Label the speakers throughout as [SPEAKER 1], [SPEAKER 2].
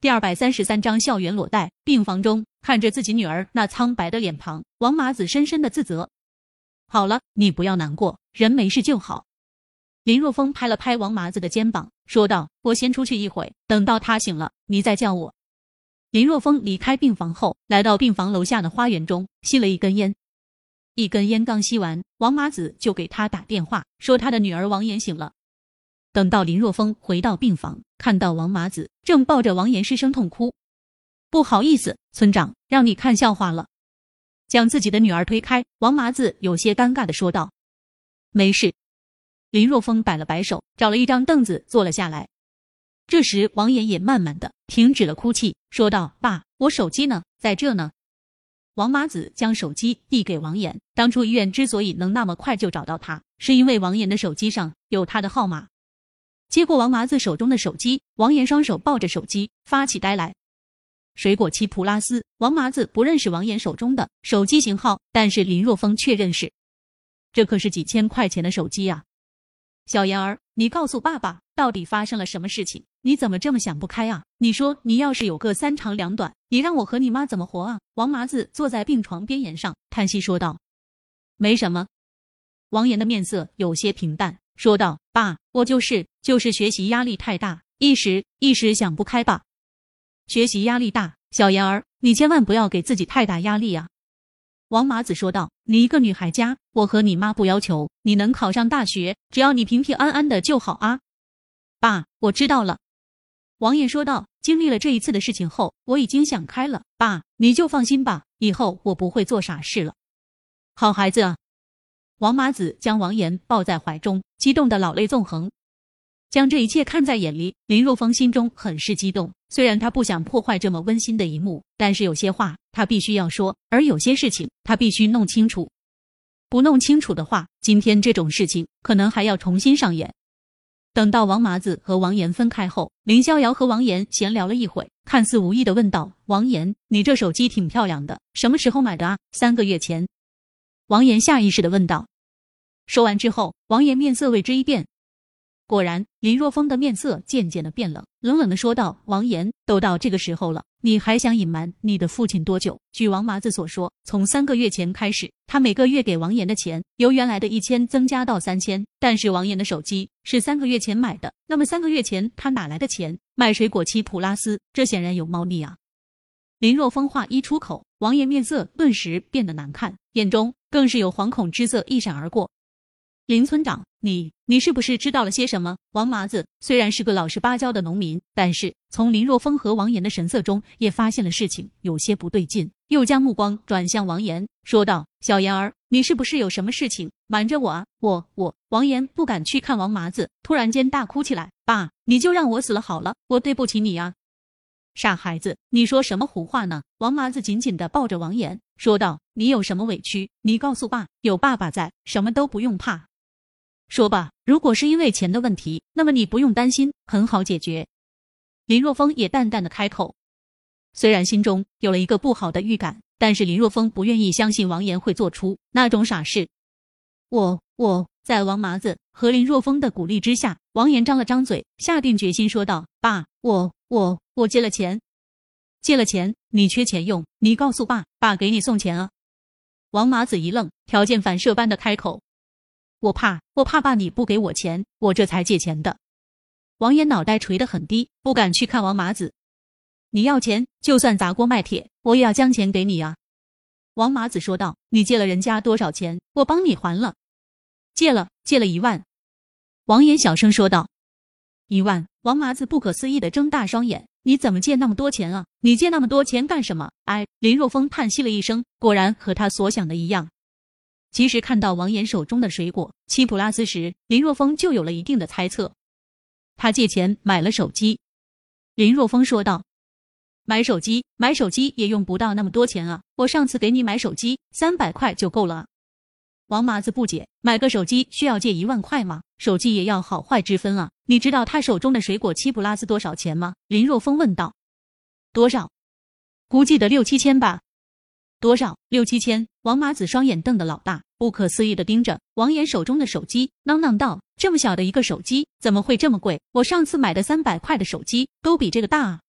[SPEAKER 1] 第二百三十三章校园裸贷。病房中，看着自己女儿那苍白的脸庞，王麻子深深的自责。好了，你不要难过，人没事就好。林若风拍了拍王麻子的肩膀，说道：“我先出去一会，等到他醒了，你再叫我。”林若风离开病房后，来到病房楼下的花园中，吸了一根烟。一根烟刚吸完，王麻子就给他打电话，说他的女儿王岩醒了。等到林若风回到病房，看到王麻子正抱着王岩失声痛哭，不好意思，村长，让你看笑话了。将自己的女儿推开，王麻子有些尴尬的说道：“没事。”林若风摆了摆手，找了一张凳子坐了下来。这时，王岩也慢慢的停止了哭泣，说道：“爸，我手机呢？在这呢。”王麻子将手机递给王岩。当初医院之所以能那么快就找到他，是因为王岩的手机上有他的号码。接过王麻子手中的手机，王岩双手抱着手机发起呆来。水果七普拉斯王麻子不认识王岩手中的手机型号，但是林若风却认识，这可是几千块钱的手机啊！小妍儿，你告诉爸爸，到底发生了什么事情？你怎么这么想不开啊？你说你要是有个三长两短，你让我和你妈怎么活啊？王麻子坐在病床边沿上叹息说道：“没什么。”王岩的面色有些平淡。说道：“爸，我就是就是学习压力太大，一时一时想不开吧。学习压力大，小妍儿，你千万不要给自己太大压力啊。”王麻子说道：“你一个女孩家，我和你妈不要求你能考上大学，只要你平平安安的就好啊。”爸，我知道了。王爷说道：“经历了这一次的事情后，我已经想开了。爸，你就放心吧，以后我不会做傻事了。好孩子啊。”王麻子将王岩抱在怀中，激动的老泪纵横，将这一切看在眼里。林若风心中很是激动，虽然他不想破坏这么温馨的一幕，但是有些话他必须要说，而有些事情他必须弄清楚。不弄清楚的话，今天这种事情可能还要重新上演。等到王麻子和王岩分开后，林逍遥和王岩闲聊了一会，看似无意的问道：“王岩，你这手机挺漂亮的，什么时候买的啊？”三个月前。王岩下意识的问道。说完之后，王岩面色为之一变。果然，林若风的面色渐渐的变冷，冷冷的说道：“王岩，都到这个时候了，你还想隐瞒你的父亲多久？”据王麻子所说，从三个月前开始，他每个月给王岩的钱由原来的一千增加到三千。但是王岩的手机是三个月前买的，那么三个月前他哪来的钱买水果七普拉斯？这显然有猫腻啊！林若风话一出口，王爷面色顿时变得难看，眼中更是有惶恐之色一闪而过。林村长，你你是不是知道了些什么？王麻子虽然是个老实巴交的农民，但是从林若风和王岩的神色中，也发现了事情有些不对劲，又将目光转向王岩，说道：“小妍儿，你是不是有什么事情瞒着我啊？”我我王岩不敢去看王麻子，突然间大哭起来：“爸，你就让我死了好了，我对不起你呀！”傻孩子，你说什么胡话呢？王麻子紧紧的抱着王岩，说道：“你有什么委屈，你告诉爸，有爸爸在，什么都不用怕。”说吧，如果是因为钱的问题，那么你不用担心，很好解决。林若风也淡淡的开口，虽然心中有了一个不好的预感，但是林若风不愿意相信王岩会做出那种傻事。我我在王麻子和林若风的鼓励之下，王岩张了张嘴，下定决心说道：“爸，我我我借了钱，借了钱，你缺钱用，你告诉爸，爸给你送钱啊。”王麻子一愣，条件反射般的开口。我怕，我怕爸你不给我钱，我这才借钱的。王岩脑袋垂得很低，不敢去看王麻子。你要钱，就算砸锅卖铁，我也要将钱给你啊！王麻子说道：“你借了人家多少钱？我帮你还了。借了，借了一万。”王岩小声说道：“一万。”王麻子不可思议的睁大双眼：“你怎么借那么多钱啊？你借那么多钱干什么？”哎，林若风叹息了一声，果然和他所想的一样。其实看到王岩手中的水果七普拉斯时，林若风就有了一定的猜测。他借钱买了手机。林若风说道：“买手机，买手机也用不到那么多钱啊！我上次给你买手机三百块就够了。”王麻子不解：“买个手机需要借一万块吗？手机也要好坏之分啊！你知道他手中的水果七普拉斯多少钱吗？”林若风问道。“多少？估计得六七千吧。”多少？六七千。王麻子双眼瞪得老大，不可思议的盯着王岩手中的手机，囔囔道：“这么小的一个手机，怎么会这么贵？我上次买的三百块的手机都比这个大啊！”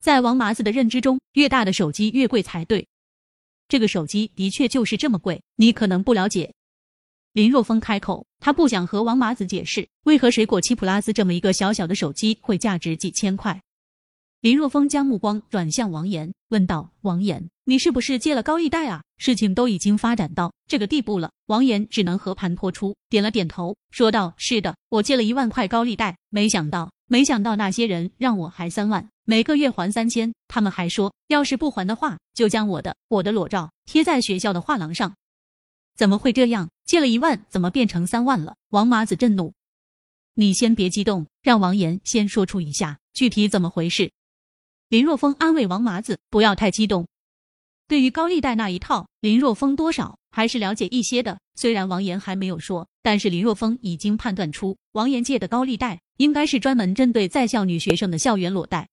[SPEAKER 1] 在王麻子的认知中，越大的手机越贵才对。这个手机的确就是这么贵，你可能不了解。林若风开口，他不想和王麻子解释为何水果七普拉斯这么一个小小的手机会价值几千块。林若风将目光转向王岩，问道：“王岩，你是不是借了高利贷啊？事情都已经发展到这个地步了。”王岩只能和盘托出，点了点头，说道：“是的，我借了一万块高利贷。没想到，没想到那些人让我还三万，每个月还三千。他们还说，要是不还的话，就将我的我的裸照贴在学校的画廊上。怎么会这样？借了一万，怎么变成三万了？”王麻子震怒：“你先别激动，让王岩先说出一下具体怎么回事。”林若风安慰王麻子：“不要太激动。对于高利贷那一套，林若风多少还是了解一些的。虽然王岩还没有说，但是林若风已经判断出，王岩借的高利贷应该是专门针对在校女学生的校园裸贷。